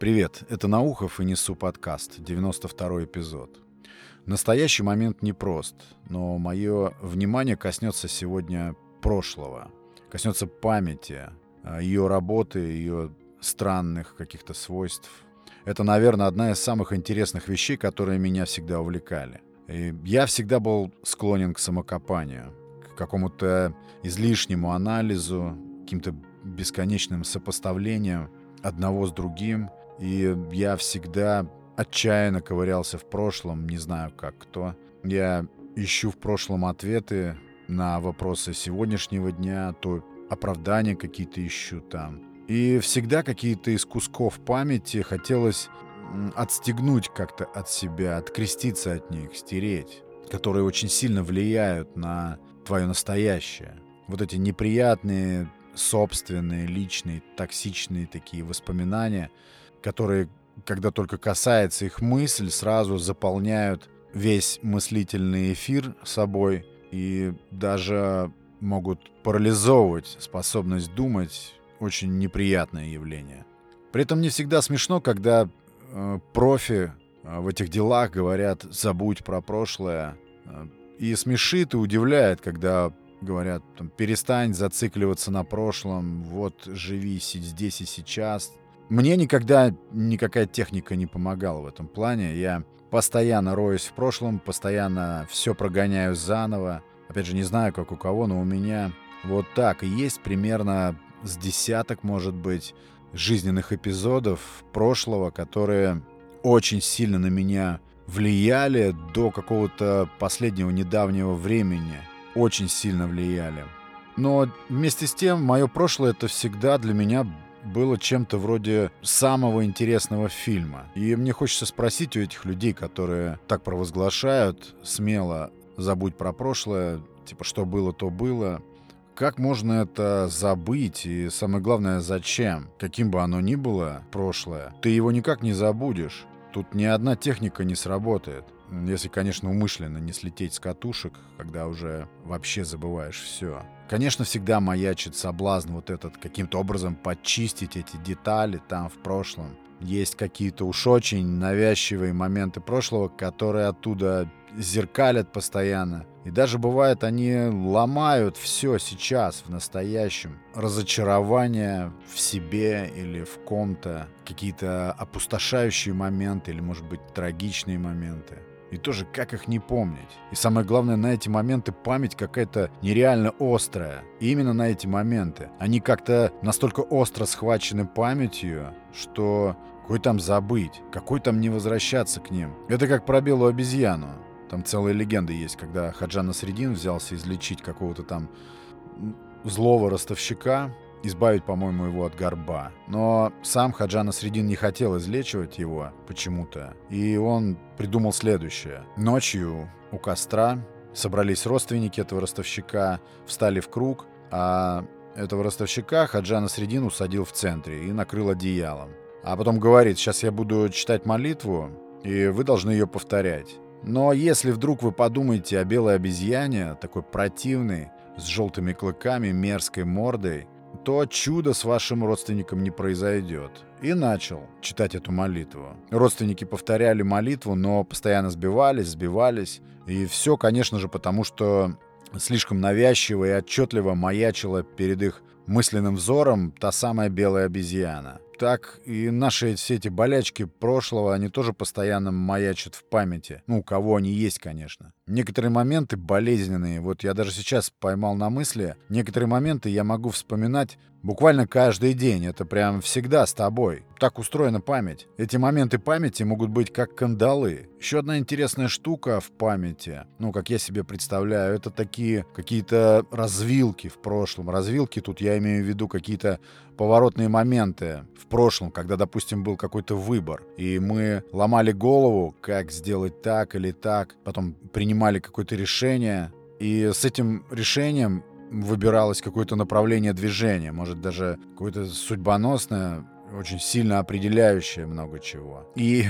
Привет, это Наухов и Несу подкаст, 92 эпизод. Настоящий момент непрост, но мое внимание коснется сегодня прошлого, коснется памяти, а, ее работы, ее странных каких-то свойств. Это, наверное, одна из самых интересных вещей, которые меня всегда увлекали. И я всегда был склонен к самокопанию, к какому-то излишнему анализу, каким-то бесконечным сопоставлением одного с другим — и я всегда отчаянно ковырялся в прошлом, не знаю как кто. Я ищу в прошлом ответы на вопросы сегодняшнего дня, то оправдания какие-то ищу там. И всегда какие-то из кусков памяти хотелось отстегнуть как-то от себя, откреститься от них, стереть, которые очень сильно влияют на твое настоящее. Вот эти неприятные, собственные, личные, токсичные такие воспоминания — которые, когда только касается их мысль, сразу заполняют весь мыслительный эфир собой и даже могут парализовывать способность думать. Очень неприятное явление. При этом не всегда смешно, когда э, профи э, в этих делах говорят «забудь про прошлое». Э, и смешит и удивляет, когда говорят там, «перестань зацикливаться на прошлом, вот живи здесь и сейчас, мне никогда никакая техника не помогала в этом плане. Я постоянно роюсь в прошлом, постоянно все прогоняю заново. Опять же, не знаю, как у кого, но у меня вот так. И есть примерно с десяток, может быть, жизненных эпизодов прошлого, которые очень сильно на меня влияли до какого-то последнего недавнего времени. Очень сильно влияли. Но вместе с тем, мое прошлое это всегда для меня было чем-то вроде самого интересного фильма. И мне хочется спросить у этих людей, которые так провозглашают, смело забудь про прошлое, типа что было, то было. Как можно это забыть? И самое главное, зачем? Каким бы оно ни было, прошлое, ты его никак не забудешь. Тут ни одна техника не сработает. Если, конечно, умышленно не слететь с катушек, когда уже вообще забываешь все. Конечно, всегда маячит соблазн вот этот каким-то образом почистить эти детали там в прошлом. Есть какие-то уж очень навязчивые моменты прошлого, которые оттуда зеркалят постоянно. И даже бывает, они ломают все сейчас, в настоящем. Разочарование в себе или в ком-то. Какие-то опустошающие моменты или, может быть, трагичные моменты. И тоже, как их не помнить? И самое главное, на эти моменты память какая-то нереально острая. И именно на эти моменты. Они как-то настолько остро схвачены памятью, что какой там забыть, какой там не возвращаться к ним. Это как про белую обезьяну. Там целая легенда есть, когда Хаджан Средин взялся излечить какого-то там злого ростовщика, избавить, по-моему, его от горба. Но сам Хаджан Средин не хотел излечивать его почему-то. И он придумал следующее. Ночью у костра собрались родственники этого ростовщика, встали в круг, а этого ростовщика Хаджана Средин усадил в центре и накрыл одеялом. А потом говорит, сейчас я буду читать молитву, и вы должны ее повторять. Но если вдруг вы подумаете о белой обезьяне, такой противной, с желтыми клыками, мерзкой мордой, то чудо с вашим родственником не произойдет. И начал читать эту молитву. Родственники повторяли молитву, но постоянно сбивались, сбивались. И все, конечно же, потому что слишком навязчиво и отчетливо маячила перед их мысленным взором та самая белая обезьяна так и наши все эти болячки прошлого, они тоже постоянно маячат в памяти. Ну, у кого они есть, конечно. Некоторые моменты болезненные. Вот я даже сейчас поймал на мысли. Некоторые моменты я могу вспоминать буквально каждый день. Это прям всегда с тобой. Так устроена память. Эти моменты памяти могут быть как кандалы. Еще одна интересная штука в памяти, ну, как я себе представляю, это такие какие-то развилки в прошлом. Развилки тут я имею в виду какие-то поворотные моменты в прошлом, когда, допустим, был какой-то выбор, и мы ломали голову, как сделать так или так, потом принимали какое-то решение, и с этим решением выбиралось какое-то направление движения, может даже какое-то судьбоносное, очень сильно определяющее много чего. И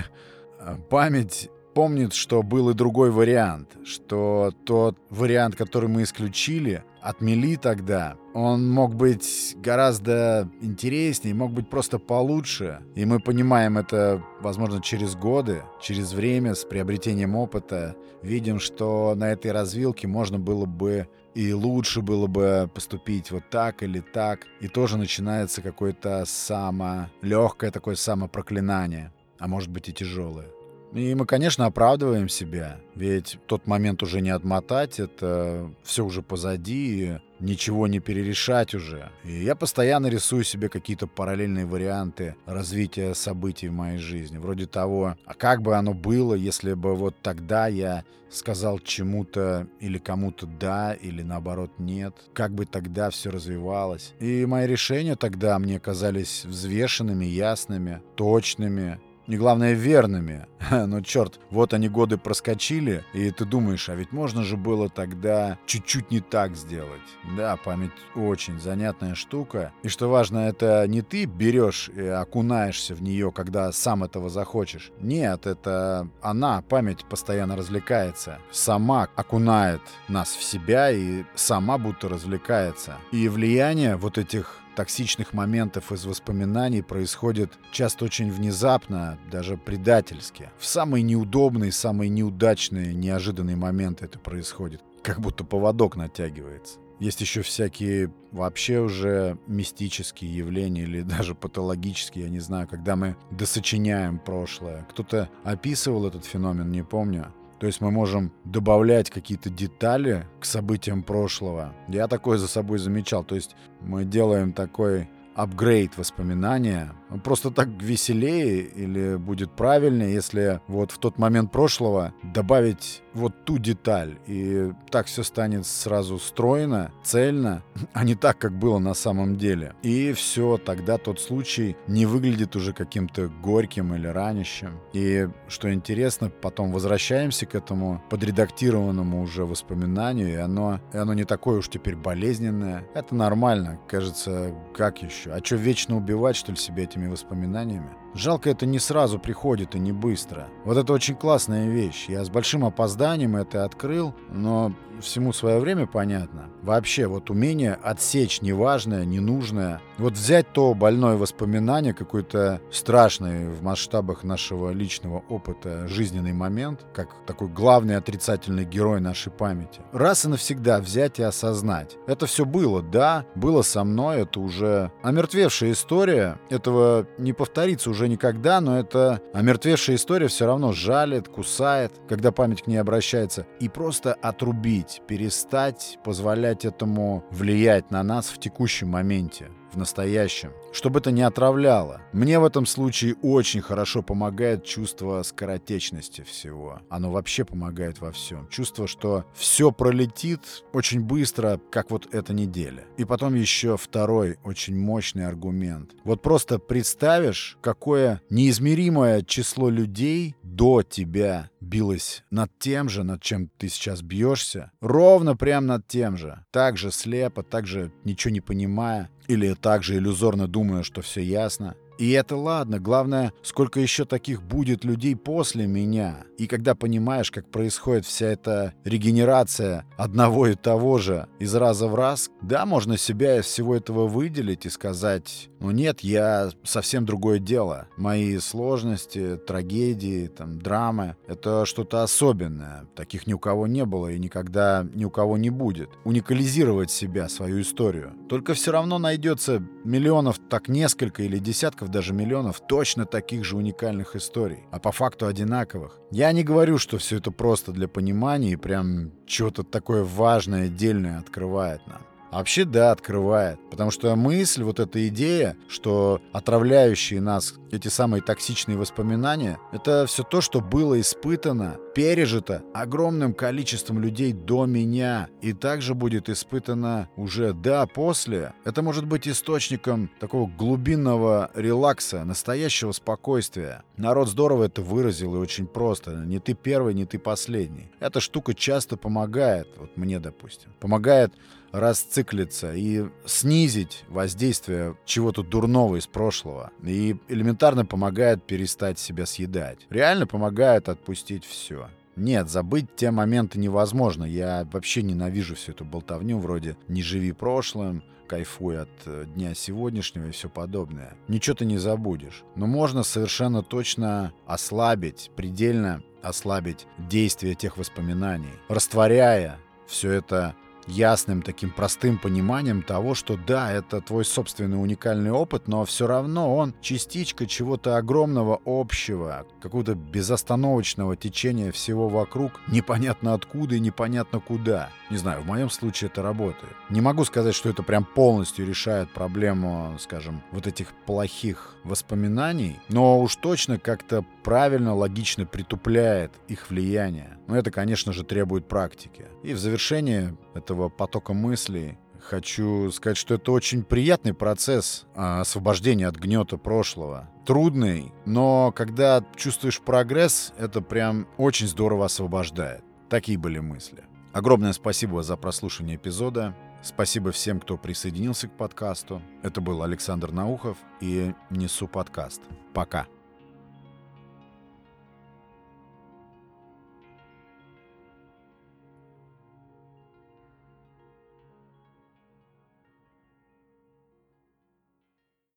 э, память помнит, что был и другой вариант, что тот вариант, который мы исключили, отмели тогда, он мог быть гораздо интереснее, мог быть просто получше. И мы понимаем это, возможно, через годы, через время, с приобретением опыта. Видим, что на этой развилке можно было бы и лучше было бы поступить вот так или так. И тоже начинается какое-то само... легкое такое самопроклинание, а может быть и тяжелое. И мы, конечно, оправдываем себя, ведь тот момент уже не отмотать, это все уже позади, ничего не перерешать уже. И я постоянно рисую себе какие-то параллельные варианты развития событий в моей жизни. Вроде того, а как бы оно было, если бы вот тогда я сказал чему-то или кому-то да, или наоборот нет. Как бы тогда все развивалось. И мои решения тогда мне казались взвешенными, ясными, точными и главное верными. Но черт, вот они годы проскочили, и ты думаешь, а ведь можно же было тогда чуть-чуть не так сделать. Да, память очень занятная штука. И что важно, это не ты берешь и окунаешься в нее, когда сам этого захочешь. Нет, это она, память постоянно развлекается. Сама окунает нас в себя и сама будто развлекается. И влияние вот этих токсичных моментов из воспоминаний происходит часто очень внезапно, даже предательски. В самые неудобные, самые неудачные, неожиданные моменты это происходит. Как будто поводок натягивается. Есть еще всякие вообще уже мистические явления или даже патологические, я не знаю, когда мы досочиняем прошлое. Кто-то описывал этот феномен, не помню. То есть мы можем добавлять какие-то детали к событиям прошлого. Я такое за собой замечал. То есть мы делаем такой апгрейд воспоминания. Просто так веселее или будет правильнее, если вот в тот момент прошлого добавить вот ту деталь. И так все станет сразу стройно, цельно, а не так, как было на самом деле. И все, тогда тот случай не выглядит уже каким-то горьким или ранящим. И что интересно, потом возвращаемся к этому подредактированному уже воспоминанию, и оно, и оно не такое уж теперь болезненное. Это нормально, кажется, как еще? А что, вечно убивать, что ли, себя этими воспоминаниями? Жалко, это не сразу приходит и не быстро. Вот это очень классная вещь. Я с большим опозданием это открыл, но всему свое время понятно. Вообще, вот умение отсечь неважное, ненужное. Вот взять то больное воспоминание, какой-то страшный в масштабах нашего личного опыта жизненный момент, как такой главный отрицательный герой нашей памяти. Раз и навсегда взять и осознать. Это все было, да, было со мной, это уже омертвевшая история, этого не повторится уже никогда, но это омертвевшая история все равно жалит, кусает, когда память к ней обращается. И просто отрубить, перестать позволять этому влиять на нас в текущем моменте в настоящем, чтобы это не отравляло. Мне в этом случае очень хорошо помогает чувство скоротечности всего. Оно вообще помогает во всем. Чувство, что все пролетит очень быстро, как вот эта неделя. И потом еще второй очень мощный аргумент. Вот просто представишь, какое неизмеримое число людей до тебя билось над тем же, над чем ты сейчас бьешься, ровно прям над тем же. Так же слепо, так же ничего не понимая, или так же иллюзорно думая, что все ясно. И это ладно, главное, сколько еще таких будет людей после меня. И когда понимаешь, как происходит вся эта регенерация одного и того же из раза в раз, да, можно себя из всего этого выделить и сказать, ну нет, я совсем другое дело. Мои сложности, трагедии, там, драмы — это что-то особенное. Таких ни у кого не было и никогда ни у кого не будет. Уникализировать себя, свою историю. Только все равно найдется миллионов, так несколько или десятков даже миллионов точно таких же уникальных историй, а по факту одинаковых. Я не говорю, что все это просто для понимания и прям что-то такое важное, отдельное открывает нам. А вообще, да, открывает. Потому что мысль, вот эта идея, что отравляющие нас эти самые токсичные воспоминания, это все то, что было испытано, пережито огромным количеством людей до меня. И также будет испытано уже, да, после. Это может быть источником такого глубинного релакса, настоящего спокойствия. Народ здорово это выразил и очень просто. Не ты первый, не ты последний. Эта штука часто помогает, вот мне, допустим, помогает расциклиться и снизить воздействие чего-то дурного из прошлого. И элементарно помогает перестать себя съедать. Реально помогает отпустить все. Нет, забыть те моменты невозможно. Я вообще ненавижу всю эту болтовню вроде «не живи прошлым», кайфуй от э, дня сегодняшнего и все подобное. Ничего ты не забудешь. Но можно совершенно точно ослабить, предельно ослабить действие тех воспоминаний, растворяя все это ясным таким простым пониманием того, что да, это твой собственный уникальный опыт, но все равно он частичка чего-то огромного общего, какого-то безостановочного течения всего вокруг, непонятно откуда и непонятно куда. Не знаю, в моем случае это работает. Не могу сказать, что это прям полностью решает проблему, скажем, вот этих плохих воспоминаний, но уж точно как-то правильно, логично притупляет их влияние. Но это, конечно же, требует практики. И в завершение этого потока мыслей хочу сказать, что это очень приятный процесс а, освобождения от гнета прошлого. Трудный, но когда чувствуешь прогресс, это прям очень здорово освобождает. Такие были мысли. Огромное спасибо за прослушивание эпизода. Спасибо всем, кто присоединился к подкасту. Это был Александр Наухов и Несу подкаст. Пока.